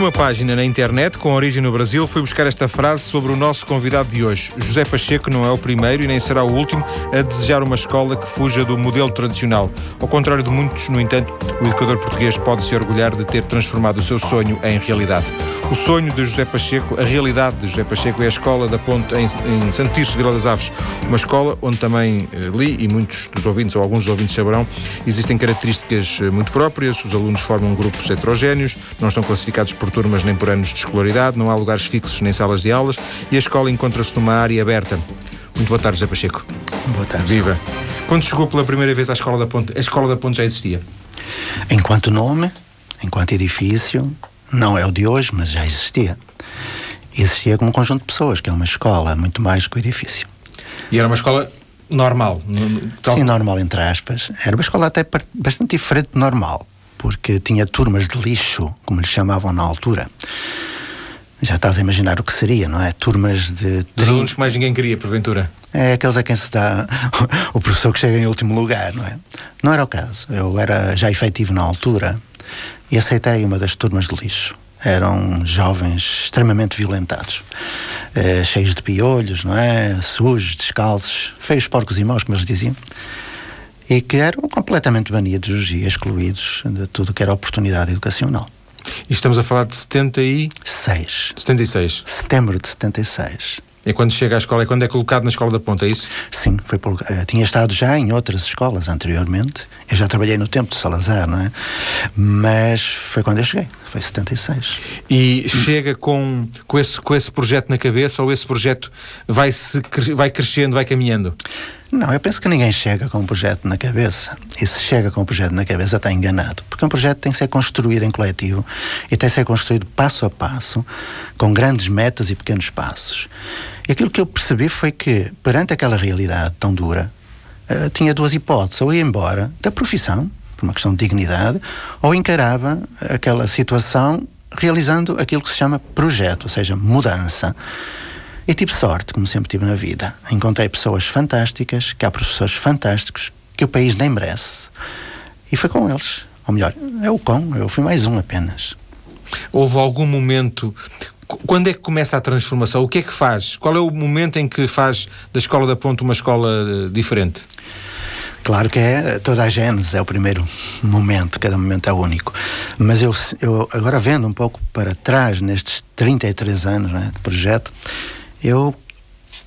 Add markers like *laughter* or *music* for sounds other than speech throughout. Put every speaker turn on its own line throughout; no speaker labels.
uma página na internet com origem no Brasil foi buscar esta frase sobre o nosso convidado de hoje. José Pacheco não é o primeiro e nem será o último a desejar uma escola que fuja do modelo tradicional. Ao contrário de muitos, no entanto, o educador português pode se orgulhar de ter transformado o seu sonho em realidade. O sonho de José Pacheco, a realidade de José Pacheco é a escola da Ponte em, em Santo Tirso de Vila das Aves, uma escola onde também eh, li e muitos dos ouvintes ou alguns dos ouvintes saberão, existem características eh, muito próprias, os alunos formam grupos heterogéneos, não estão classificados por turmas nem por anos de escolaridade, não há lugares fixos nem salas de aulas e a escola encontra-se numa área aberta. Muito boa tarde, José Pacheco.
Boa tarde.
Viva. Quando chegou pela primeira vez à Escola da Ponte, a Escola da Ponte já existia?
Enquanto nome, enquanto edifício, não é o de hoje, mas já existia. Existia como conjunto de pessoas, que é uma escola, muito mais que o edifício.
E era uma escola normal?
Tal... Sim, normal, entre aspas. Era uma escola até bastante diferente de normal porque tinha turmas de lixo, como lhe chamavam na altura. Já estás a imaginar o que seria, não é? Turmas de.
Dos alunos que mais ninguém queria, porventura.
É aqueles a quem se dá *laughs* o professor que chega em último lugar, não é? Não era o caso. Eu era já efetivo na altura e aceitei uma das turmas de lixo. Eram jovens extremamente violentados, eh, cheios de piolhos, não é? Sujos, descalços, feios porcos e maus, como eles diziam e que eram completamente banidos e excluídos de tudo que era oportunidade educacional.
E estamos a falar de 76. 76.
Setembro de 76.
É quando chega à escola, é quando é colocado na escola da ponta, é isso?
Sim, foi por, uh, tinha estado já em outras escolas anteriormente. Eu já trabalhei no tempo de Salazar, não é? Mas foi quando eu cheguei, foi 76.
E chega com, com, esse, com esse projeto na cabeça ou esse projeto vai, -se, vai crescendo, vai caminhando?
Não, eu penso que ninguém chega com um projeto na cabeça. E se chega com um projeto na cabeça, está enganado. Porque um projeto tem que ser construído em coletivo e tem que ser construído passo a passo, com grandes metas e pequenos passos. E aquilo que eu percebi foi que, perante aquela realidade tão dura, uh, tinha duas hipóteses. Ou ia embora da profissão, por uma questão de dignidade, ou encarava aquela situação realizando aquilo que se chama projeto, ou seja, mudança. E tive sorte, como sempre tive na vida. Encontrei pessoas fantásticas, que há professores fantásticos, que o país nem merece. E foi com eles. Ou melhor, é o com, eu fui mais um apenas.
Houve algum momento. Quando é que começa a transformação? O que é que faz? Qual é o momento em que faz da Escola da Ponte uma escola eh, diferente?
Claro que é toda a gênese, é o primeiro momento, cada momento é único. Mas eu, eu agora vendo um pouco para trás, nestes 33 anos né, de projeto, eu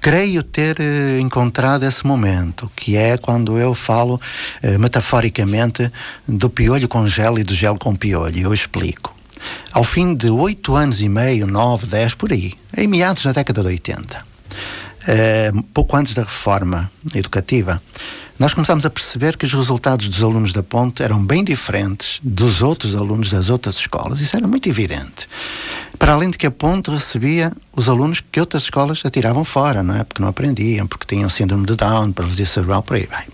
creio ter eh, encontrado esse momento, que é quando eu falo eh, metaforicamente do piolho com gel e do gel com piolho. Eu explico. Ao fim de oito anos e meio, nove, dez, por aí, em meados da década de 80, eh, pouco antes da reforma educativa, nós começámos a perceber que os resultados dos alunos da Ponte eram bem diferentes dos outros alunos das outras escolas. Isso era muito evidente. Para além de que a Ponte recebia os alunos que outras escolas atiravam fora, não é? Porque não aprendiam, porque tinham síndrome de Down, paralisia cerebral, por aí vai.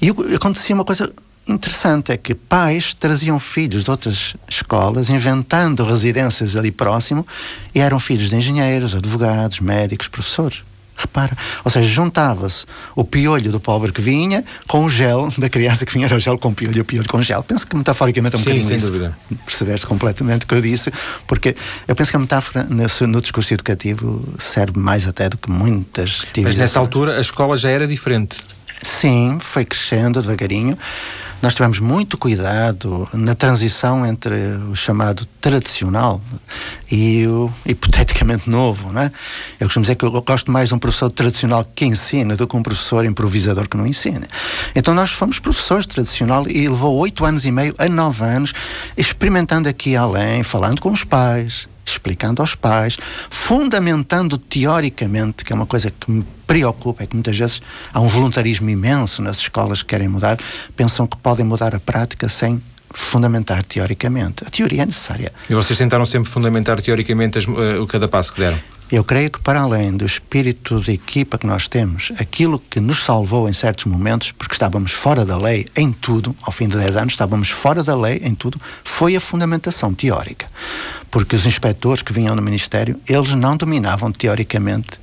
E acontecia uma coisa interessante, é que pais traziam filhos de outras escolas, inventando residências ali próximo, e eram filhos de engenheiros, advogados, médicos, professores. Repara, ou seja, juntava-se o piolho do pobre que vinha com o gel da criança que vinha, era o gel com piolho e o piolho com gel. Penso que metaforicamente é um
Sim,
bocadinho
sem
isso.
Dúvida.
Percebeste completamente o que eu disse, porque eu penso que a metáfora no, no discurso educativo serve mais até do que muitas
Mas nessa altura a escola já era diferente.
Sim, foi crescendo devagarinho. Nós tivemos muito cuidado na transição entre o chamado tradicional e o hipoteticamente novo, né? Eu costumo dizer que eu gosto mais de um professor tradicional que ensina do que um professor improvisador que não ensina. Então nós fomos professores tradicional e levou oito anos e meio a nove anos experimentando aqui além, falando com os pais, explicando aos pais, fundamentando teoricamente, que é uma coisa que me preocupa, é que muitas vezes há um voluntarismo imenso nas escolas que querem mudar, pensam que podem mudar a prática sem fundamentar teoricamente. A teoria é necessária.
E vocês tentaram sempre fundamentar teoricamente as, uh, cada passo que deram?
Eu creio que, para além do espírito de equipa que nós temos, aquilo que nos salvou em certos momentos, porque estávamos fora da lei em tudo, ao fim de 10 anos, estávamos fora da lei em tudo, foi a fundamentação teórica. Porque os inspectores que vinham no Ministério, eles não dominavam teoricamente.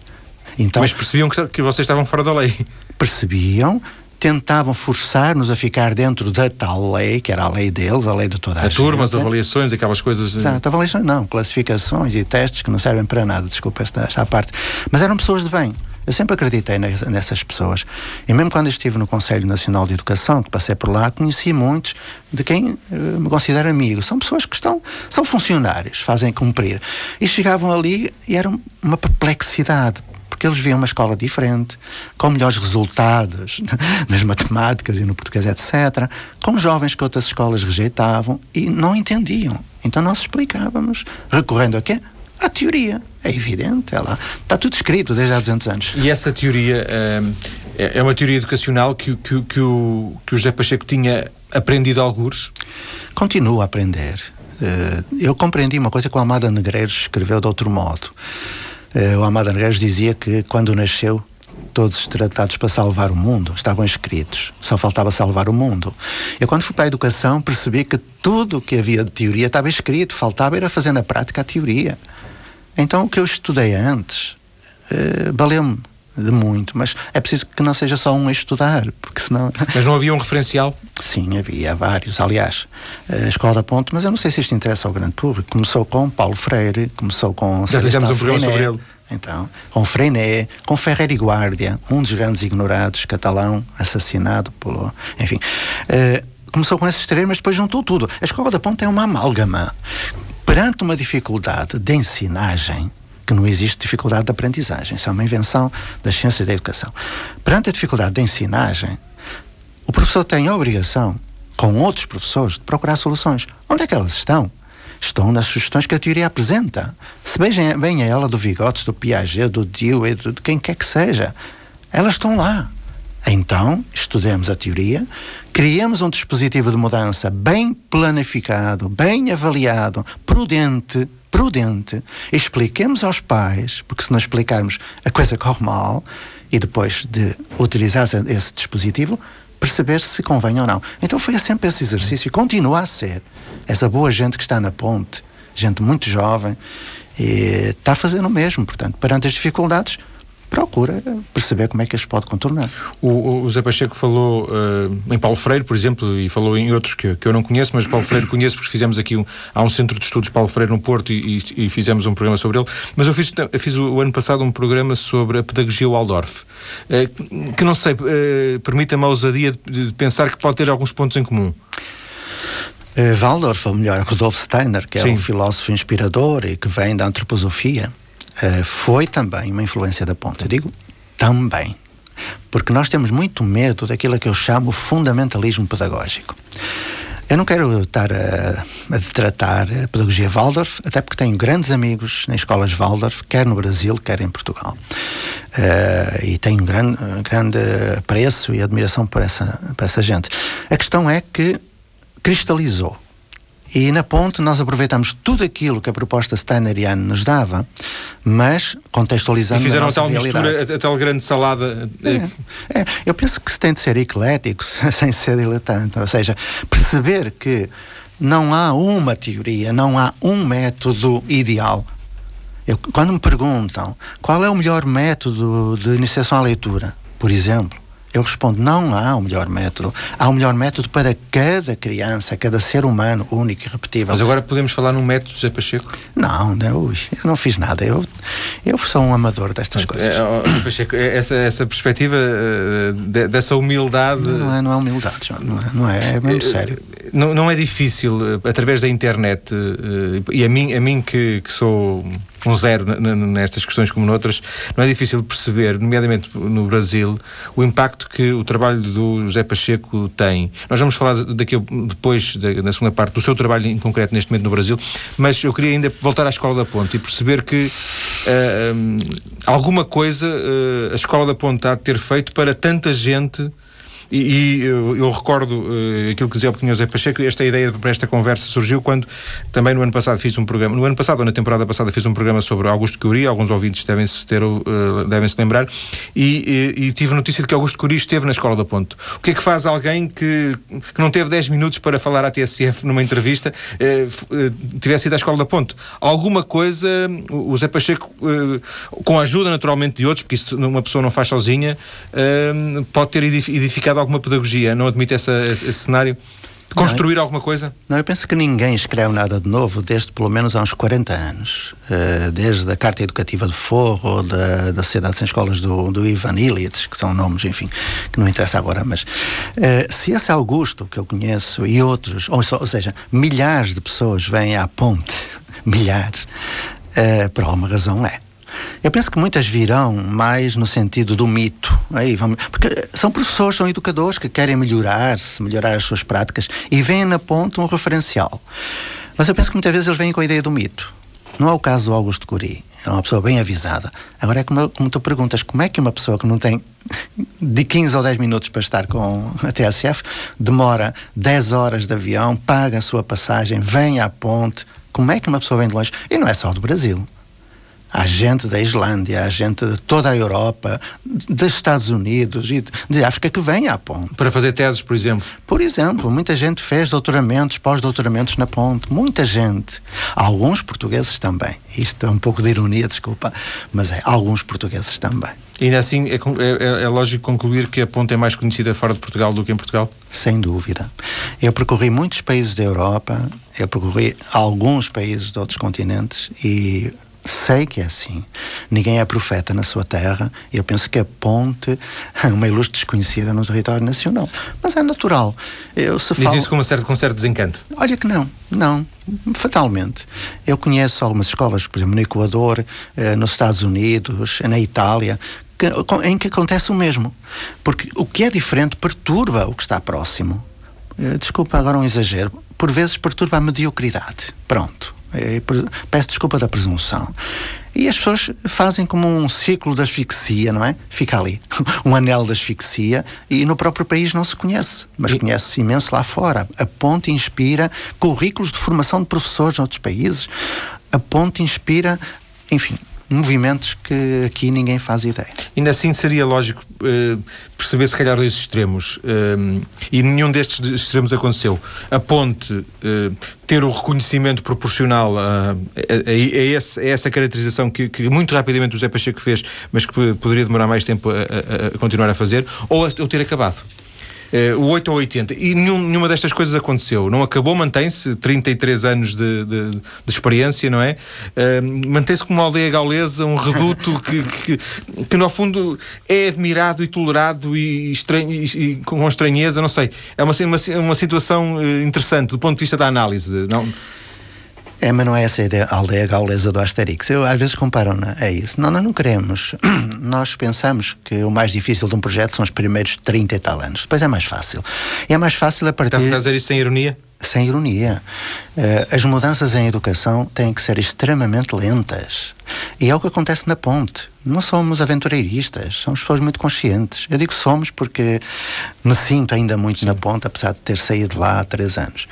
Então, Mas percebiam que, que vocês estavam fora da lei?
Percebiam, tentavam forçar-nos a ficar dentro da tal lei, que era a lei deles, a lei de toda a, a
gente. Turmas, avaliações, aquelas coisas.
Eh, Exato, avaliações não, classificações e testes que não servem para nada, desculpa esta, esta parte. Mas eram pessoas de bem. Eu sempre acreditei nessas pessoas. E mesmo quando estive no Conselho Nacional de Educação, que passei por lá, conheci muitos de quem uh, me considero amigo. São pessoas que estão, são funcionários, fazem cumprir. E chegavam ali e era uma perplexidade porque eles viam uma escola diferente, com melhores resultados *laughs* nas matemáticas e no português, etc., com jovens que outras escolas rejeitavam e não entendiam. Então nós explicávamos, recorrendo a quê? À teoria. É evidente, ela está tudo escrito desde há 200 anos.
E essa teoria hum, é, é uma teoria educacional que, que, que, o, que o José Pacheco tinha aprendido alguns?
Continuo a aprender. Eh, eu compreendi uma coisa que o Almada Negreiros escreveu de outro modo. Eh, o Amado Negreiros dizia que quando nasceu todos os tratados para salvar o mundo estavam escritos, só faltava salvar o mundo. Eu, quando fui para a educação, percebi que tudo o que havia de teoria estava escrito, faltava era fazer na prática a teoria. Então, o que eu estudei antes uh, valeu-me de muito, mas é preciso que não seja só um a estudar, porque senão. *laughs*
Mas não havia um referencial?
Sim, havia vários. Aliás, a Escola da Ponte, mas eu não sei se isto interessa ao grande público. Começou com Paulo Freire, começou com.
Já fizemos um programa sobre ele.
Então, com Freinet, com Ferrer e Guardia, um dos grandes ignorados, catalão, assassinado pelo. Enfim. Uh, começou com esses três, mas depois juntou tudo. A Escola da Ponte é uma amálgama. Perante uma dificuldade de ensinagem, que não existe dificuldade de aprendizagem, isso é uma invenção das ciências da educação. Perante a dificuldade de ensinagem, o professor tem a obrigação, com outros professores, de procurar soluções. Onde é que elas estão? Estão nas sugestões que a teoria apresenta. Se bem, a ela do Vigotes, do Piaget, do Dewey, de quem quer que seja, elas estão lá. Então, estudemos a teoria, criemos um dispositivo de mudança bem planificado, bem avaliado, prudente, prudente, expliquemos aos pais, porque se não explicarmos a coisa corre mal, e depois de utilizar esse dispositivo, perceber se convém ou não. Então foi sempre esse exercício, e continua a ser. Essa boa gente que está na ponte, gente muito jovem, está fazendo o mesmo. Portanto, perante as dificuldades, procura perceber como é que as pode contornar.
O, o Zé Pacheco falou uh, em Paulo Freire, por exemplo, e falou em outros que, que eu não conheço, mas Paulo Freire conheço porque fizemos aqui um, há um centro de estudos Paulo Freire no Porto e, e, e fizemos um programa sobre ele. Mas eu fiz, eu fiz o, o, ano passado um programa sobre a pedagogia Waldorf, uh, que não sei, uh, permita-me a ousadia de, de pensar que pode ter alguns pontos em comum.
Waldorf, ou melhor, Rudolf Steiner, que é Sim. um filósofo inspirador e que vem da antroposofia, uh, foi também uma influência da ponta. Eu digo também. Porque nós temos muito medo daquilo que eu chamo fundamentalismo pedagógico. Eu não quero estar a, a tratar a pedagogia Waldorf, até porque tenho grandes amigos em escolas Waldorf, quer no Brasil, quer em Portugal. Uh, e tenho grande, grande apreço e admiração por essa, por essa gente. A questão é que cristalizou e na ponte nós aproveitamos tudo aquilo que a proposta steineriana nos dava, mas contextualizando
e fizeram
a, a tal
realidade. mistura, a, tal grande salada.
É, é, eu penso que se tem de ser eclético *laughs* sem ser diletante, ou seja, perceber que não há uma teoria, não há um método ideal. Eu, quando me perguntam qual é o melhor método de iniciação à leitura, por exemplo, eu respondo: não há o um melhor método. Há o um melhor método para cada criança, cada ser humano, único e repetível.
Mas agora podemos falar num método, José Pacheco?
Não, não eu não fiz nada. Eu, eu sou um amador destas coisas. É,
oh, Pacheco, é, essa, essa perspectiva uh, dessa humildade.
Não, não, é, não é humildade, João, não é, não é, é mesmo sério.
Não, não é difícil, uh, através da internet, uh, e a mim, a mim que, que sou um zero nestas questões como noutras, não é difícil perceber, nomeadamente no Brasil, o impacto que o trabalho do José Pacheco tem. Nós vamos falar daqui depois, na segunda parte, do seu trabalho em concreto neste momento no Brasil, mas eu queria ainda voltar à Escola da Ponte e perceber que uh, eh, um, alguma coisa uh, a Escola da Ponte há de ter feito para tanta gente e, e eu, eu, recordo uh, aquilo que dizia o pequeno José Pacheco, esta ideia para esta conversa surgiu quando também no ano passado fiz um programa, no ano passado ou na temporada passada fiz um programa sobre Augusto Cury, alguns ouvintes devem-se ter, uh, devem-se lembrar, e, e, e, tive notícia de que Augusto Cury esteve na Escola da Ponte. O que é que faz alguém que, que não teve 10 minutos para falar à TSF numa entrevista, uh, tivesse ido à Escola da Ponte? Alguma coisa, o José Pacheco, com a ajuda naturalmente de outros, porque isso uma pessoa não faz sozinha, pode ter edificado de alguma pedagogia, não admite essa, esse cenário? construir não, alguma coisa?
Não, eu penso que ninguém escreve nada de novo desde pelo menos há uns 40 anos. Uh, desde a Carta Educativa de Forro, da, da Sociedade Sem Escolas do, do Ivan Illich, que são nomes, enfim, que não interessa agora, mas uh, se esse Augusto, que eu conheço, e outros, ou, ou seja, milhares de pessoas vêm à ponte, *laughs* milhares, uh, por alguma razão é. Eu penso que muitas virão mais no sentido do mito. Aí vamos, porque são professores, são educadores que querem melhorar-se, melhorar as suas práticas e veem na ponta um referencial. Mas eu penso que muitas vezes eles vêm com a ideia do mito. Não é o caso do Augusto Curi. É uma pessoa bem avisada. Agora é como, como tu perguntas, como é que uma pessoa que não tem de 15 ou 10 minutos para estar com a TSF demora 10 horas de avião, paga a sua passagem, vem à ponte. Como é que uma pessoa vem de longe? E não é só do Brasil. Há gente da Islândia, há gente de toda a Europa, dos Estados Unidos e de África que vem à ponte.
Para fazer teses, por exemplo?
Por exemplo, muita gente fez doutoramentos, pós-doutoramentos na ponte. Muita gente. Alguns portugueses também. Isto é um pouco de ironia, desculpa, mas é, alguns portugueses também.
E ainda assim, é, é, é lógico concluir que a ponte é mais conhecida fora de Portugal do que em Portugal?
Sem dúvida. Eu percorri muitos países da Europa, eu percorri alguns países de outros continentes e sei que é assim. Ninguém é profeta na sua terra. Eu penso que a ponte é uma ilustre desconhecida no território nacional. Mas é natural. Eu,
se Diz falo... isso com, um certo, com certo desencanto?
Olha que não, não, fatalmente. Eu conheço algumas escolas, por exemplo, no Equador, eh, nos Estados Unidos, na Itália, que, em que acontece o mesmo. Porque o que é diferente perturba o que está próximo. Eh, desculpa agora um exagero. Por vezes perturba a mediocridade. Pronto. É, peço desculpa da presunção. E as pessoas fazem como um ciclo de asfixia, não é? Fica ali, *laughs* um anel de asfixia, e no próprio país não se conhece, mas conhece-se imenso lá fora. A ponte inspira currículos de formação de professores noutros países, a ponte inspira, enfim, movimentos que aqui ninguém faz ideia.
Ainda assim seria lógico uh, perceber se calhar dois extremos uh, e nenhum destes extremos aconteceu. A ponte uh, ter o reconhecimento proporcional a, a, a, esse, a essa caracterização que, que, muito rapidamente o José Pacheco fez, mas que poderia demorar mais tempo a, continuar a fazer, ou, ou ter acabado. Uh, o 8 ou 80. E nenhum, nenhuma destas coisas aconteceu. Não acabou, mantém-se, 33 anos de, de, de, experiência, não é? Uh, mantém-se como uma aldeia gaulesa, um reduto que, que, que, no fundo é admirado e tolerado e, estranho, e, e com estranheza, não sei. É uma, uma, uma situação eh, interessante do ponto de vista da análise. Não?
É, mas não é essa a, ideia, a aldeia gaulesa do Asterix. Eu, às vezes comparam é isso. Não, nós não queremos. *clears throat* nós pensamos que o mais difícil de um projeto são os primeiros 30 e tal anos. Depois é mais fácil. E é mais fácil a partir...
Está a dizer isso sem ironia?
Sem ironia. Uh, as mudanças em educação têm que ser extremamente lentas. E é o que acontece na ponte. Não somos aventureiristas, somos pessoas muito conscientes. Eu digo somos porque me sinto ainda muito Sim. na ponte, apesar de ter saído lá há três anos.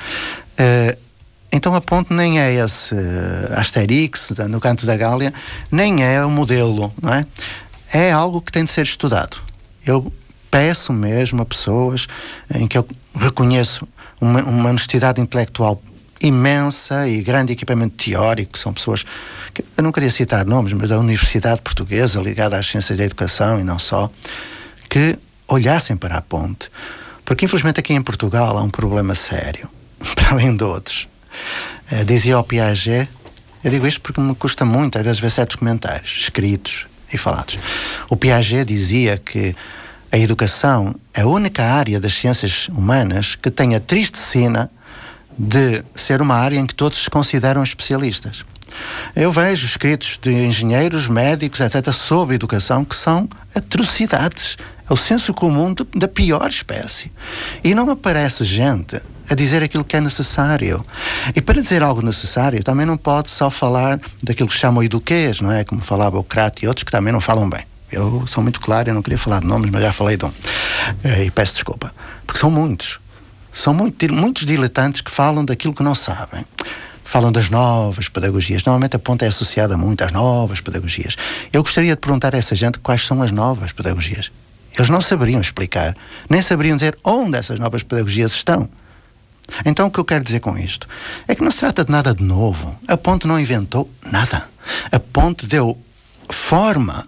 Uh, então a ponte nem é esse Asterix, no canto da Gália, nem é o modelo, não é? É algo que tem de ser estudado. Eu peço mesmo a pessoas em que eu reconheço uma, uma honestidade intelectual imensa e grande equipamento teórico, são pessoas que eu não queria citar nomes, mas da Universidade Portuguesa ligada às ciências da educação e não só, que olhassem para a ponte. Porque infelizmente aqui em Portugal há um problema sério, *laughs* para além de outros Uh, dizia ao Piaget, eu digo isto porque me custa muito, às vezes, ver certos comentários escritos e falados. O Piaget dizia que a educação é a única área das ciências humanas que tem a triste cena de ser uma área em que todos se consideram especialistas. Eu vejo escritos de engenheiros, médicos, etc., sobre educação que são atrocidades. É o senso comum de, da pior espécie. E não aparece gente a dizer aquilo que é necessário. E para dizer algo necessário, também não pode só falar daquilo que chamam eduquês, não é? Como falava o Crato e outros que também não falam bem. Eu sou muito claro, eu não queria falar de nomes, mas já falei de um. Eh, e peço desculpa. Porque são muitos. São muito, muitos diletantes que falam daquilo que não sabem. Falam das novas pedagogias. Normalmente a ponta é associada muito às novas pedagogias. Eu gostaria de perguntar a essa gente quais são as novas pedagogias. Eles não saberiam explicar, nem saberiam dizer onde essas novas pedagogias estão. Então, o que eu quero dizer com isto é que não se trata de nada de novo. A ponte não inventou nada. A ponte deu forma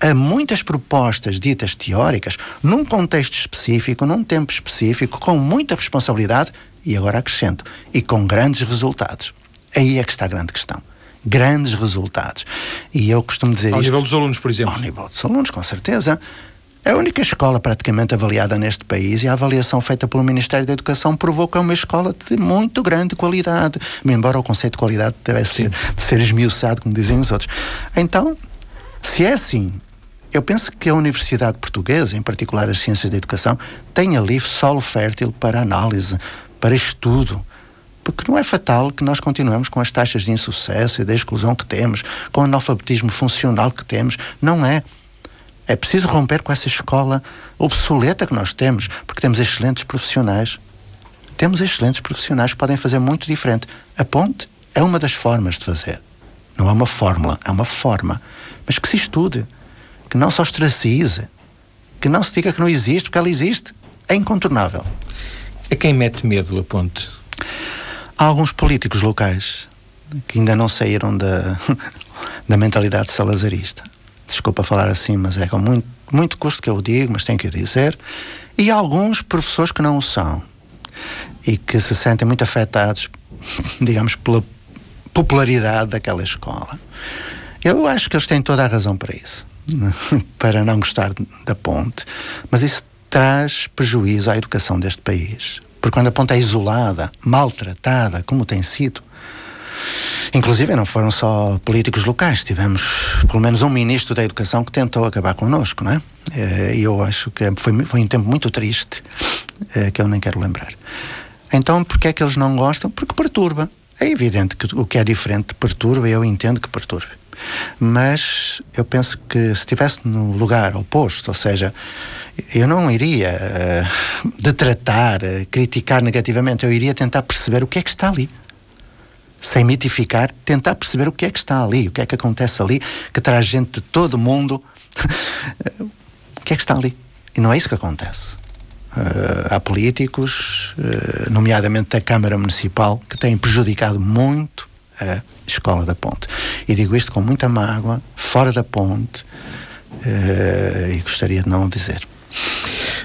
a muitas propostas ditas teóricas, num contexto específico, num tempo específico, com muita responsabilidade e agora acrescento, e com grandes resultados. Aí é que está a grande questão. Grandes resultados. E eu costumo dizer
Ao
isto,
nível dos alunos, por exemplo.
Ao nível dos alunos, com certeza. É a única escola praticamente avaliada neste país e a avaliação feita pelo Ministério da Educação provou que é uma escola de muito grande qualidade, embora o conceito de qualidade devesse ser, de ser esmiuçado, como dizem os outros. Então, se é assim, eu penso que a Universidade Portuguesa, em particular as Ciências da Educação, tem ali solo fértil para análise, para estudo. Porque não é fatal que nós continuemos com as taxas de insucesso e de exclusão que temos, com o analfabetismo funcional que temos. Não é. É preciso romper com essa escola obsoleta que nós temos, porque temos excelentes profissionais. Temos excelentes profissionais que podem fazer muito diferente. A ponte é uma das formas de fazer. Não é uma fórmula, é uma forma. Mas que se estude, que não se ostracize, que não se diga que não existe, porque ela existe. É incontornável.
A quem mete medo a ponte?
Há alguns políticos locais que ainda não saíram da, *laughs* da mentalidade salazarista desculpa falar assim, mas é com muito, muito custo que eu digo, mas tenho que o dizer, e alguns professores que não o são e que se sentem muito afetados, *laughs* digamos, pela popularidade daquela escola. Eu acho que eles têm toda a razão para isso, *laughs* para não gostar da ponte, mas isso traz prejuízo à educação deste país. Porque quando a ponte é isolada, maltratada, como tem sido, Inclusive, não foram só políticos locais, tivemos pelo menos um ministro da Educação que tentou acabar connosco, não é? Eh, e eu acho que foi, foi um tempo muito triste, eh, que eu nem quero lembrar. Então, porquê é que eles não gostam? Porque perturba. É evidente que o que é diferente perturba, e eu entendo que perturbe. Mas eu penso que se estivesse no lugar oposto, ou seja, eu não iria uh, detratar, uh, criticar negativamente, eu iria tentar perceber o que é que está ali sem mitificar, tentar perceber o que é que está ali, o que é que acontece ali, que traz gente de todo o mundo. *laughs* o que é que está ali? E não é isso que acontece. Uh, há políticos, uh, nomeadamente da Câmara Municipal, que têm prejudicado muito a Escola da Ponte. E digo isto com muita mágoa, fora da ponte, uh, e gostaria de não o dizer.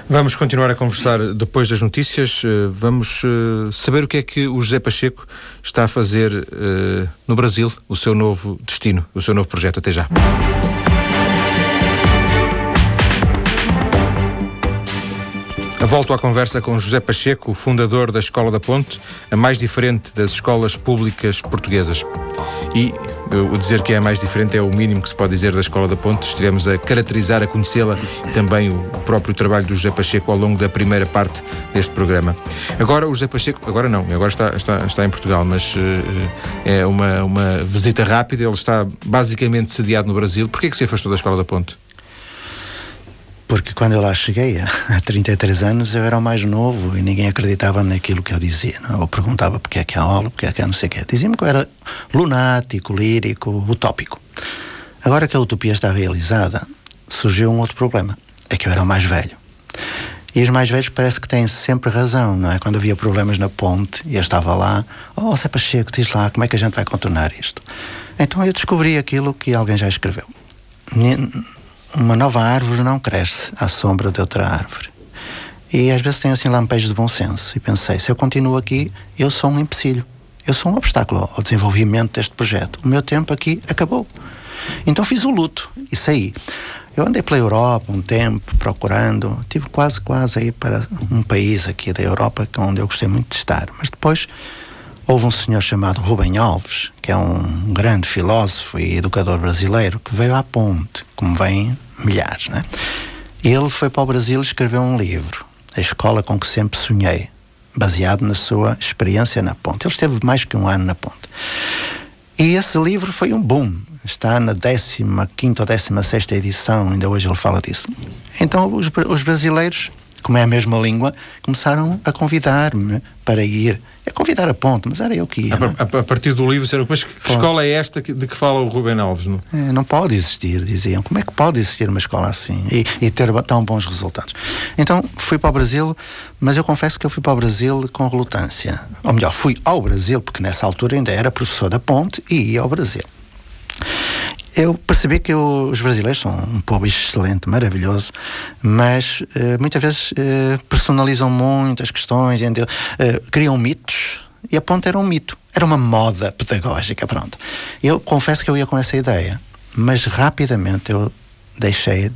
Vamos continuar a conversar depois das notícias. Eh, vamos eh, saber o que é que o José Pacheco está a fazer eh, no Brasil, o seu novo destino, o seu novo projeto. Até já. Volto à conversa com José Pacheco, fundador da Escola da Ponte, a mais diferente das escolas públicas portuguesas. E o dizer que é a mais diferente é o mínimo que se pode dizer da Escola da Ponte. Estivemos a caracterizar, a conhecê-la e também o próprio trabalho do José Pacheco ao longo da primeira parte deste programa. Agora, o José Pacheco, agora não, agora está, está, está em Portugal, mas uh, é uma, uma visita rápida. Ele está basicamente sediado no Brasil. Porquê que se afastou da Escola da Ponte?
Porque quando eu lá cheguei, há 33 anos, eu era o mais novo e ninguém acreditava naquilo que eu dizia. Não? É? Eu perguntava porque é que há aula, porque é que há não sei o quê. Diziam-me que eu era lunático, lírico, utópico. Agora que a utopia está realizada, surgiu um outro problema. É que eu era o mais velho. E os mais velhos parece que têm sempre razão, não é? Quando havia problemas na ponte e eu estava lá, oh, Zé Pacheco, diz lá, como é que a gente vai contornar isto? Então eu descobri aquilo que alguém já escreveu uma nova árvore não cresce à sombra de outra árvore. E às vezes tenho assim lampejos de bom senso e pensei, se eu continuo aqui, eu sou um empecilho. Eu sou um obstáculo ao desenvolvimento deste projeto. O meu tempo aqui acabou. Então fiz o luto e saí. Eu andei pela Europa um tempo procurando, tive quase, quase aí para um país aqui da Europa onde eu gostei muito de estar. Mas depois houve um senhor chamado Rubem Alves, que é um grande filósofo e educador brasileiro, que veio à ponte, como vêm milhares, né? Ele foi para o Brasil e escreveu um livro, A Escola com que Sempre Sonhei, baseado na sua experiência na ponte. Ele esteve mais que um ano na ponte. E esse livro foi um boom. Está na 15 ou 16 edição, ainda hoje ele fala disso. Então os, os brasileiros como é a mesma língua, começaram a convidar-me para ir. A convidar a ponto, mas era eu que ia.
A, a, a partir do livro, disseram, mas que escola é esta de que fala o Rubem Alves? Não?
É, não pode existir, diziam. Como é que pode existir uma escola assim e, e, ter tão bons resultados? Então fui para o Brasil, mas eu confesso que eu fui para o Brasil com relutância. Ou melhor, fui ao Brasil, porque nessa altura ainda era professor da ponte e ia ao Brasil. Eu percebi que eu, os brasileiros são um povo excelente, maravilhoso, mas uh, muitas vezes uh, personalizam muito as questões, uh, criam mitos, e a ponta era um mito, era uma moda pedagógica, pronto. Eu confesso que eu ia com essa ideia, mas rapidamente eu deixei,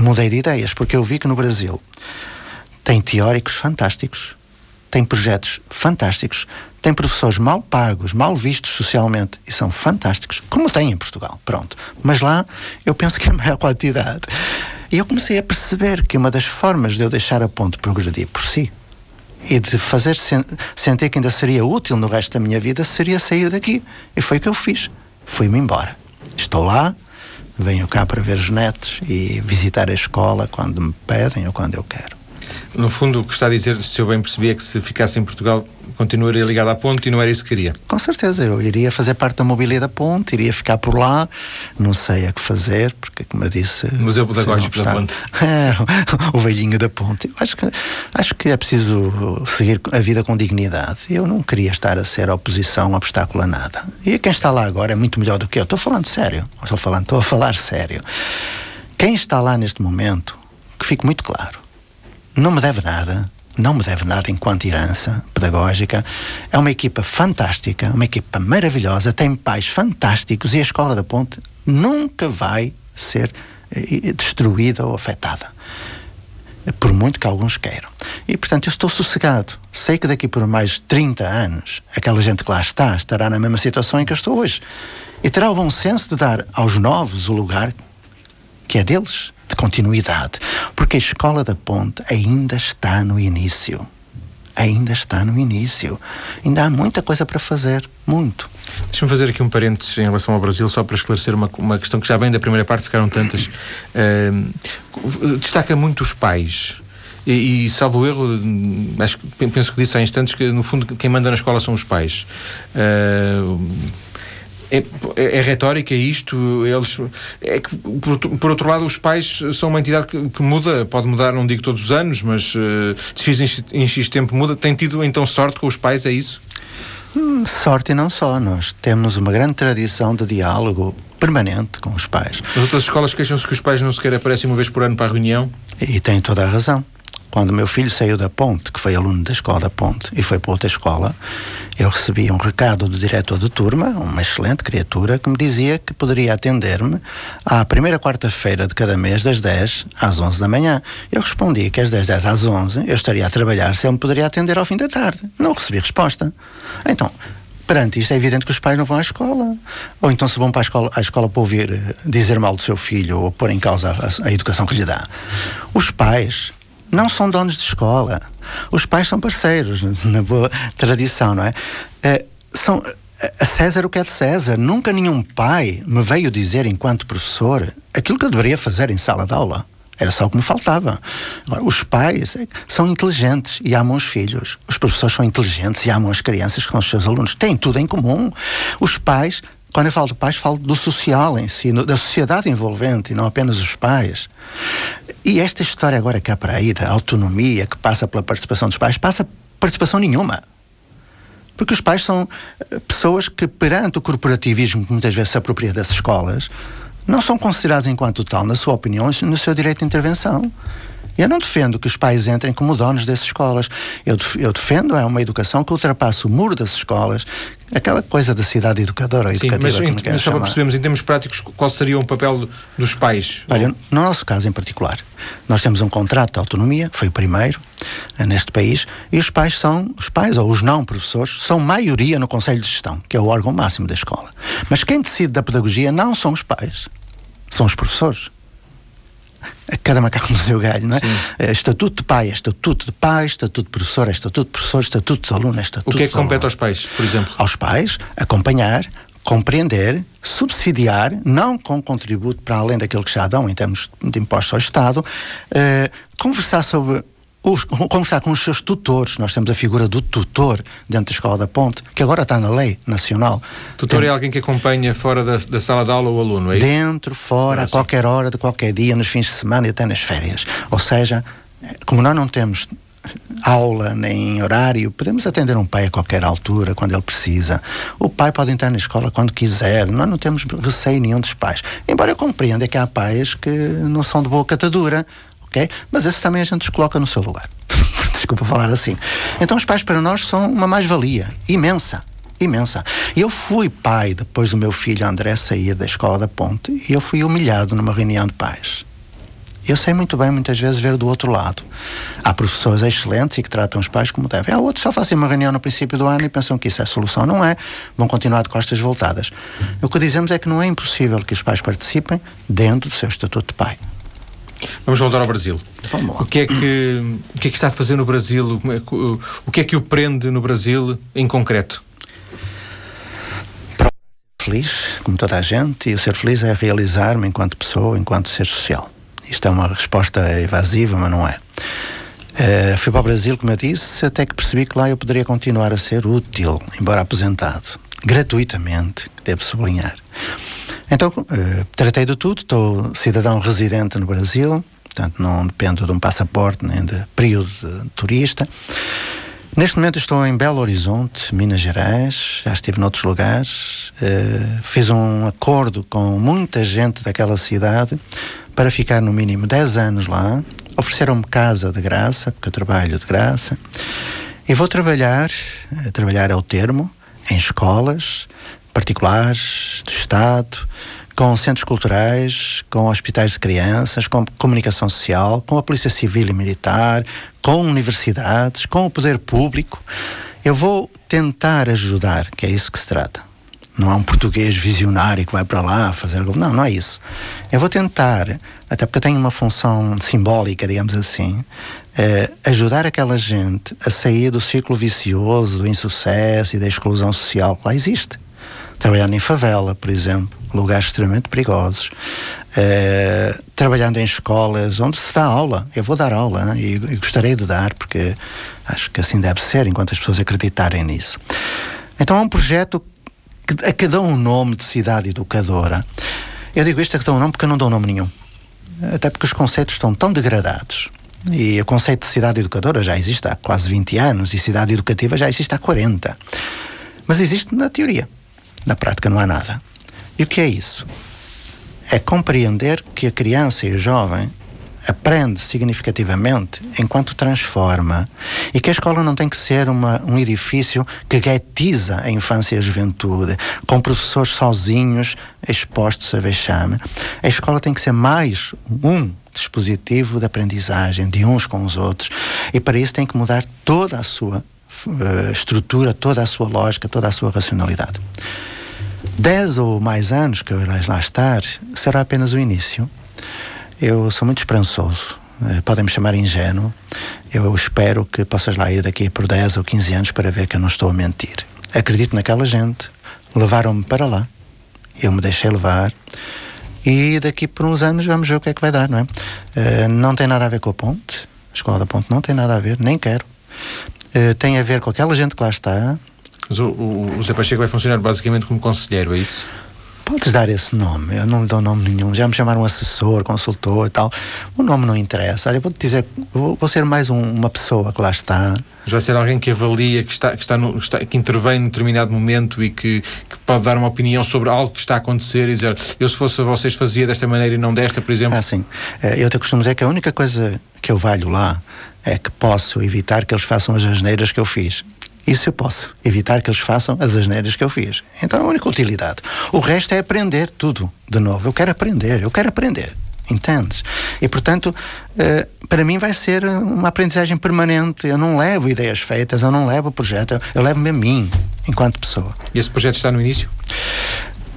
mudei de ideias, porque eu vi que no Brasil tem teóricos fantásticos, tem projetos fantásticos, tem professores mal pagos, mal vistos socialmente e são fantásticos, como tem em Portugal, pronto. Mas lá eu penso que é a maior quantidade. E eu comecei a perceber que uma das formas de eu deixar a ponte progredir por si e de fazer sen sentir que ainda seria útil no resto da minha vida seria sair daqui. E foi o que eu fiz. Fui-me embora. Estou lá, venho cá para ver os netos e visitar a escola quando me pedem ou quando eu quero.
No fundo, o que está a dizer, se eu bem percebi, é que se ficasse em Portugal, continuaria ligado à ponte e não era isso que queria.
Com certeza, eu iria fazer parte da mobília da ponte, iria ficar por lá, não sei a que fazer, porque, como eu disse.
Museu Pedagógico da Ponte. *laughs*
É, o velhinho da ponte. acho que, acho que é preciso seguir a vida com dignidade. Eu não queria estar a ser oposição, obstáculo a nada. E quem está lá agora é muito melhor do que eu. Estou falando sério. Estou, falando, estou a falar sério. Quem está lá neste momento, que fique muito claro, não me deve nada, não me deve nada enquanto herança pedagógica. É uma equipa fantástica, uma equipa maravilhosa, tem pais fantásticos e a Escola da Ponte nunca vai ser eh, destruída ou afetada. Por muito que alguns queiram. E, portanto, eu estou sossegado. Sei que daqui por mais 30 anos, aquela gente que lá está estará na mesma situação em que eu estou hoje. E terá o bom senso de dar aos novos o lugar que é deles de continuidade, porque a Escola da Ponte ainda está no início. Ainda está no início. Ainda há muita coisa para fazer. Muito.
Deixa-me fazer aqui um parênteses em relação ao Brasil, só para esclarecer uma, uma questão que já vem da primeira parte, ficaram tantas. Uh, destaca muito os pais. E, e, salvo erro, acho, penso que disse há instantes que, no fundo, quem manda na escola são os pais. Uh, é, é, é retórica isto? Eles, é que, por, por, outro lado, os pais são uma entidade que, que, muda, pode mudar, não digo todos os anos, mas uh, de X em, em X tempo muda. Tem tido então sorte com os pais, é isso?
Hum, sorte e não só. Nós temos uma grande tradição de diálogo permanente com os pais.
As outras escolas queixam-se que os pais não sequer aparecem uma vez por ano para a reunião?
E, e têm toda a razão. Quando meu filho saiu da Ponte, que foi aluno da escola da Ponte, e foi para outra escola, eu recebi um recado do diretor de turma, uma excelente criatura, que me dizia que poderia atender-me à primeira quarta-feira de cada mês, das 10 às 11 da manhã. Eu respondi que às 10, 10 às 11 eu estaria a trabalhar se ele me poderia atender ao fim da tarde. Não recebi resposta. Então, perante isto é evidente que os pais não vão à escola. Ou então se vão para a escola, à escola para ouvir eh, dizer mal do seu filho ou pôr em causa a, a educação que lhe dá. Os pais não são donos de escola. Os pais são parceiros, na boa tradição, não é? é são, a César o que é de César. Nunca nenhum pai me veio dizer, enquanto professor, aquilo que eu deveria fazer em sala de aula. Era só o que me faltava. Agora, os pais é, são inteligentes e amam os filhos. Os professores são inteligentes e amam as crianças que são os seus alunos. Têm tudo em comum. Os pais quando eu falo de pais, falo do social em si, da sociedade envolvente e não apenas os pais. E esta história agora há para aí, da autonomia que passa pela participação dos pais, passa participação nenhuma. Porque os pais são eh, pessoas que, perante o corporativismo que muitas vezes se apropria das escolas, não são considerados enquanto tal, na sua opinião, no seu direito de intervenção. Eu não defendo que os pais entrem como donos dessas escolas. Eu, eu defendo é uma educação que ultrapasse o muro das escolas, aquela coisa da cidade educadora ou educativa.
Sim, mas, mas só para percebermos, em termos práticos, qual seria o papel dos pais?
Olha, no nosso caso em particular, nós temos um contrato de autonomia, foi o primeiro eh, neste país, e os pais são, os pais ou os não professores, são maioria no Conselho de Gestão, que é o órgão máximo da escola. Mas quem decide da pedagogia não são os pais, são os professores cada macaco no seu galho, não é? Sim. Eh, estatuto de pai, é estatuto de pai, estatuto de professor, é estatuto de professor, estatuto de aluno, é estatuto
O que é que compete aos pais, por exemplo?
Aos pais, acompanhar, compreender, subsidiar, não com contributo para além daquilo que já dão em termos de impostos ao Estado, eh, conversar sobre os, conversar com os seus tutores. Nós temos a figura do tutor dentro da Escola da Ponte, que agora está na lei nacional.
Tutor Tem, é alguém que acompanha fora da, da, sala de aula o aluno, é
isso? Dentro, fora, ah, a qualquer hora, de qualquer dia, nos fins de semana e até nas férias. Ou seja, como nós não temos aula nem horário. Podemos atender um pai a qualquer altura, quando ele precisa. O pai pode entrar na escola quando quiser. Nós não temos receio nenhum dos pais. Embora eu compreenda que há pais que não são de boa catadura, ok? Mas esse também a gente os coloca no seu lugar. *laughs* Desculpa falar assim. Então os pais para nós são uma mais-valia imensa imensa. Eu fui pai depois do meu filho André sair da escola da Ponte e eu fui humilhado numa reunião de pais. Eu sei muito bem, muitas vezes, ver do outro lado. Há professores excelentes e que tratam os pais como devem. Há outros só fazem uma reunião no princípio do ano e pensam que isso é solução. Não é. Vão continuar de costas voltadas. O que dizemos é que não é impossível que os pais participem dentro do seu estatuto de pai.
Vamos voltar ao Brasil. O que é que o que é que está a fazer no Brasil? É o que é que o prende no Brasil em concreto?
Feliz, como toda a gente, e o ser feliz é realizar-me enquanto pessoa, enquanto ser social. Isto é uma resposta evasiva, mas não é. Uh, fui para o Brasil, como eu disse, até que percebi que lá eu poderia continuar a ser útil, embora aposentado, gratuitamente, devo sublinhar. Então, uh, tratei de tudo, estou cidadão residente no Brasil, portanto não dependo de um passaporte nem de período de turista. Neste momento estou em Belo Horizonte, Minas Gerais, já estive noutros lugares, uh, fiz um acordo com muita gente daquela cidade para ficar no mínimo 10 anos lá. Ofereceram-me casa de graça, porque eu trabalho de graça. E vou trabalhar, eh, trabalhar é o termo, em escolas particulares, do Estado, com centros culturais, com hospitais de crianças, com comunicação social, com a Polícia Civil e Militar, com universidades, com o poder público. Eu vou tentar ajudar, que é isso que se trata. Não é um português visionário que vai para lá fazer. Não, não é isso. Eu vou tentar, até porque eu tenho uma função simbólica, digamos assim, eh, ajudar aquela gente a sair do círculo vicioso, do insucesso e da exclusão social que lá existe. Trabalhando em favela, por exemplo, lugares extremamente perigosos, eh, trabalhando em escolas onde se dá aula. Eu vou dar aula né? e, e gostaria de dar, porque acho que assim deve ser, enquanto as pessoas acreditarem nisso. Então é um projeto a cada um nome de cidade educadora. Eu digo isto a cada um nome porque eu não dou nome nenhum. Até porque os conceitos estão tão degradados. E o conceito de cidade educadora já existe há quase 20 anos e cidade educativa já existe há 40. Mas existe na teoria. Na prática não há nada. E o que é isso? É compreender que a criança e o jovem aprende significativamente enquanto transforma e que a escola não tem que ser uma, um edifício que guetiza a infância e a juventude, com professores sozinhos expostos a vexame. A escola tem que ser mais um dispositivo de aprendizagem de uns com os outros e para isso tem que mudar toda a sua uh, estrutura, toda a sua lógica, toda a sua racionalidade. Dez ou mais anos que eu irei lá estar será apenas o início eu sou muito esperançoso. Eh, podem me chamar ingênuo. Eu espero que possas lá ir daqui por 10 ou 15 anos para ver que eu não estou a mentir. Acredito naquela gente. Levaram-me para lá. Eu me deixei levar. E daqui por uns anos vamos ver o que é que vai dar, não é? Uh, não tem nada a ver com a ponte. A escola da ponte não tem nada a ver, nem quero. Uh, tem a ver com aquela gente que lá está.
Mas o, o, o Zé Pacheco vai funcionar basicamente como conselheiro, é isso?
Podes dar esse nome, eu não lhe dou nome nenhum. Já me chamaram assessor, consultor e tal. O nome não interessa. Olha, vou-te dizer, vou, vou, ser mais um, uma pessoa que lá está.
Já vai ser alguém que avalia, que, está, que, está, no, está que intervém em determinado momento e que, que, pode dar uma opinião sobre algo que está a acontecer e dizer, eu se fosse a vocês fazia desta maneira e não desta, por exemplo.
Ah, sim. Eh, eu te costumo dizer que a única coisa que eu valho lá é que posso evitar que eles façam as asneiras que eu fiz. Isso eu posso evitar que eles façam as asneiras que eu fiz. Então é a única utilidade. O resto é aprender tudo de novo. Eu quero aprender, eu quero aprender. Entendes? E portanto, uh, para mim vai ser uma aprendizagem permanente. Eu não levo ideias feitas, eu não levo o projeto, eu levo-me a mim, enquanto pessoa.
E esse projeto está no início?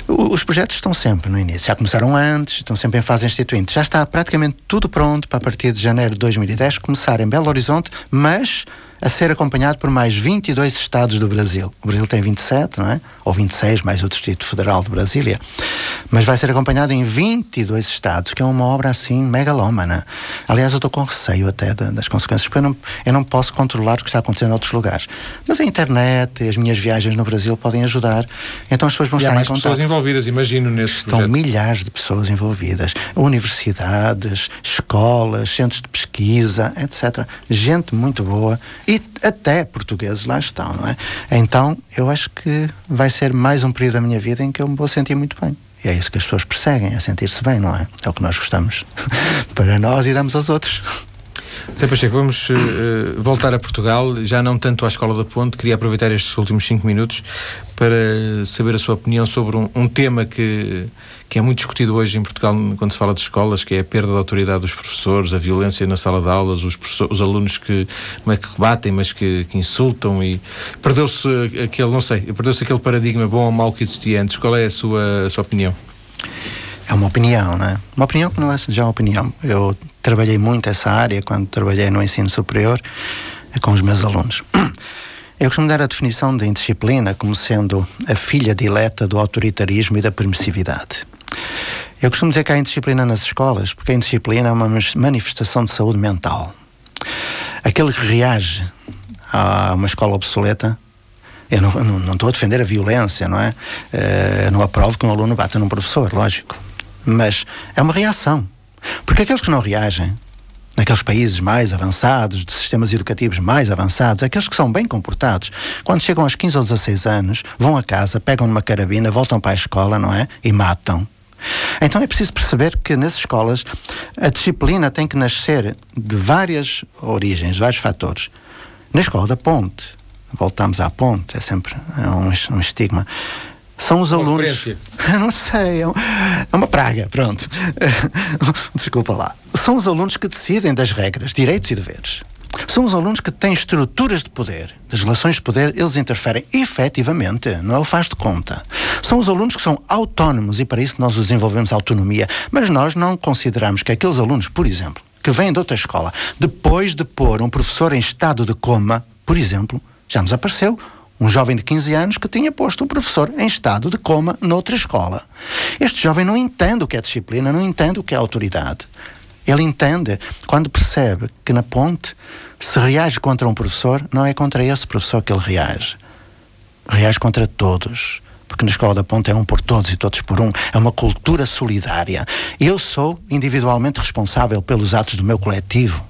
Os projetos estão sempre no início, já começaram antes, estão sempre em fase instituinte. Já está praticamente tudo pronto para a partir de janeiro de 2010 começar em Belo Horizonte, mas a ser acompanhado por mais 22 estados do Brasil. O Brasil tem 27, não é? Ou 26, mais o Distrito Federal de Brasília. Mas vai ser acompanhado em 22 estados, que é uma obra assim megalómana. Aliás, eu estou com receio até das consequências, porque eu não, eu não posso controlar o que está acontecendo em outros lugares. Mas a internet e as minhas viagens no Brasil podem ajudar. Então as pessoas vão
e
estar
há mais
em contato.
pessoas envolvidas, imagino, nesse
Estão
projeto.
milhares de pessoas envolvidas. Universidades, escolas, centros de pesquisa, etc. Gente muito boa e até portugueses lá estão, não é? Então, eu acho que vai ser mais um período da minha vida em que eu me vou sentir muito bem. E é isso que as pessoas perseguem, é sentir-se bem, não é? É o que nós gostamos *laughs* para nós e damos aos outros.
Zé Pacheco, vamos uh, voltar a Portugal, já não tanto à Escola da Ponte. Queria aproveitar estes últimos cinco minutos para saber a sua opinião sobre um, um, tema que, que é muito discutido hoje em Portugal quando se fala de escolas, que é a perda da autoridade dos professores, a violência na sala de aulas, os, os alunos que não é que batem, mas que, que insultam e perdeu-se aquele, não sei, perdeu-se aquele paradigma bom ou mau que existia antes. Qual é a sua, a sua opinião?
É uma opinião, não é? Uma opinião que não é já opinião. Eu trabalhei muito essa área quando trabalhei no ensino superior com os meus alunos. *clears throat* Eu costumo dar a definição de indisciplina como sendo a filha dileta do autoritarismo e da permissividade. Eu costumo dizer que há indisciplina nas escolas, porque a indisciplina é uma manifestação de saúde mental. Aquele que reage a uma escola obsoleta eu não, não, estou a defender a violência, não é? Uh, não aprovo que um aluno bata num professor, lógico. Mas é uma reação. Porque aqueles que não reagem, naqueles países mais avançados, de sistemas educativos mais avançados, aqueles que são bem comportados, quando chegam aos 15 ou 16 anos, vão a casa, pegam numa carabina, voltam para a escola, não é? E matam. Então é preciso perceber que nas escolas a disciplina tem que nascer de várias origens, vários fatores. Na escola da ponte, voltamos à ponte, é sempre um, um estigma. São os alunos. *laughs* Não sei, é, é, uma praga, pronto. *laughs* Desculpa lá. São os alunos que decidem das regras, direitos e deveres. São os alunos que têm estruturas de poder, das relações de poder, eles interferem efetivamente, não é o faz de conta. São os alunos que são autónomos e para isso nós desenvolvemos autonomia, mas nós não consideramos que aqueles alunos, por exemplo, que vêm de outra escola, depois de pôr um professor em estado de coma, por exemplo, já nos apareceu um jovem de 15 anos que tinha posto o professor em estado de coma noutra escola. Este jovem não entende o que é disciplina, não entende o que é autoridade. Ele entende quando percebe que na ponte, se reage contra um professor, não é contra esse professor que ele reage. Reage contra todos. Porque na escola da ponte é um por todos e todos por um. É uma cultura solidária. Eu sou individualmente responsável pelos atos do meu coletivo.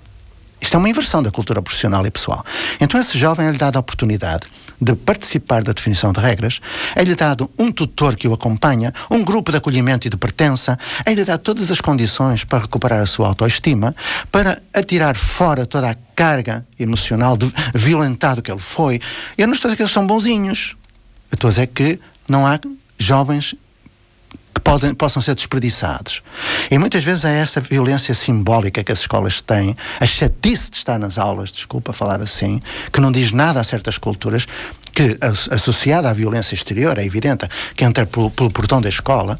Isto é uma inversão da cultura profissional e pessoal. Então, esse jovem é-lhe dado a oportunidade de participar da definição de regras, é-lhe dado um tutor que o acompanha, um grupo de acolhimento e de pertença, é-lhe dado todas as condições para recuperar a sua autoestima, para atirar fora toda a carga emocional de violentado que ele foi. Eu não estou a dizer que eles são bonzinhos. Eu estou a dizer que não há jovens que podem, possam ser desperdiçados. E muitas vezes é essa violência simbólica que as escolas têm, a chatice de estar nas aulas, desculpa falar assim, que não diz nada a certas culturas, que associada à violência exterior, é evidente, que entra pelo, pelo portão da escola,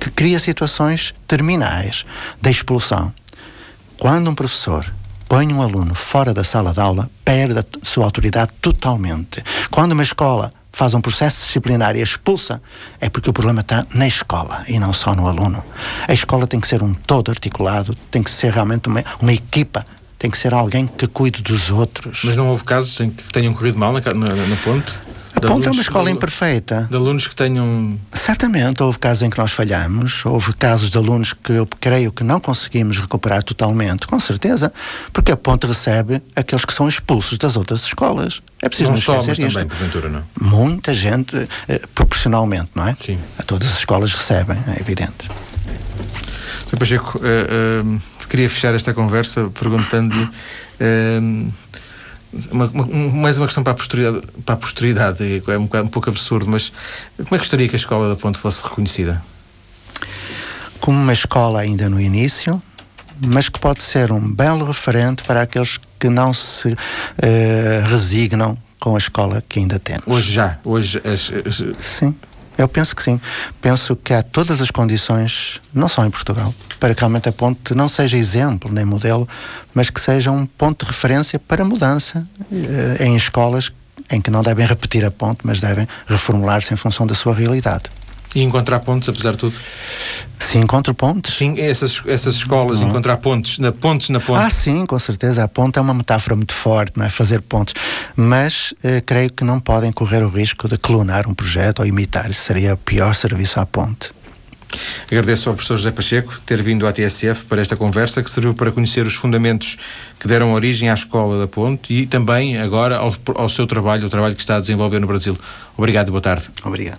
que cria situações terminais da expulsão. Quando um professor põe um aluno fora da sala de aula, perde a sua autoridade totalmente. Quando uma escola faz um processo disciplinar e expulsa, é porque o problema está na escola e não só no aluno. A escola tem que ser um todo articulado, tem que ser realmente uma, uma equipa, tem que ser alguém que cuide dos outros.
Mas não houve casos em que tenham corrido mal na, na, na ponte?
A ponte é uma escola de, imperfeita.
De alunos que tenham.
Certamente, houve casos em que nós falhamos, houve casos de alunos que eu creio que não conseguimos recuperar totalmente, com certeza, porque a ponte recebe aqueles que são expulsos das outras escolas. É preciso
não,
não
só, mas
isto.
também, porventura, não?
Muita gente, eh, proporcionalmente, não é?
Sim.
A todas as escolas recebem, é evidente.
Sr. Pacheco, uh, uh, queria fechar esta conversa perguntando-lhe. Uh, uma, uma, mais uma questão para a posteridade, para a posteridade é um, um pouco absurdo, mas como é que gostaria que a Escola da Ponte fosse reconhecida?
Como uma escola ainda no início, mas que pode ser um belo referente para aqueles que não se uh, resignam com a escola que ainda temos.
Hoje já? Hoje as, as...
Sim. Eu penso que sim. Penso que há todas as condições, não só em Portugal, para que realmente a ponte não seja exemplo nem modelo, mas que seja um ponto de referência para mudança eh, em escolas em que não devem repetir a ponte, mas devem reformular-se em função da sua realidade.
E encontrar pontos, apesar de tudo?
Se encontro pontos.
Sim, essas, essas escolas, não. encontrar pontos, na, pontos na ponte.
Ah, sim, com certeza. A ponte é uma metáfora muito forte, não é? Fazer pontos. Mas eh, creio que não podem correr o risco de clonar um projeto ou imitar. Isso seria o pior serviço à ponte.
Agradeço ao professor José Pacheco ter vindo à TSF para esta conversa que serviu para conhecer os fundamentos que deram origem à Escola da Ponte e também agora ao, ao seu trabalho, o trabalho que está a desenvolver no Brasil. Obrigado e boa tarde.
Obrigado.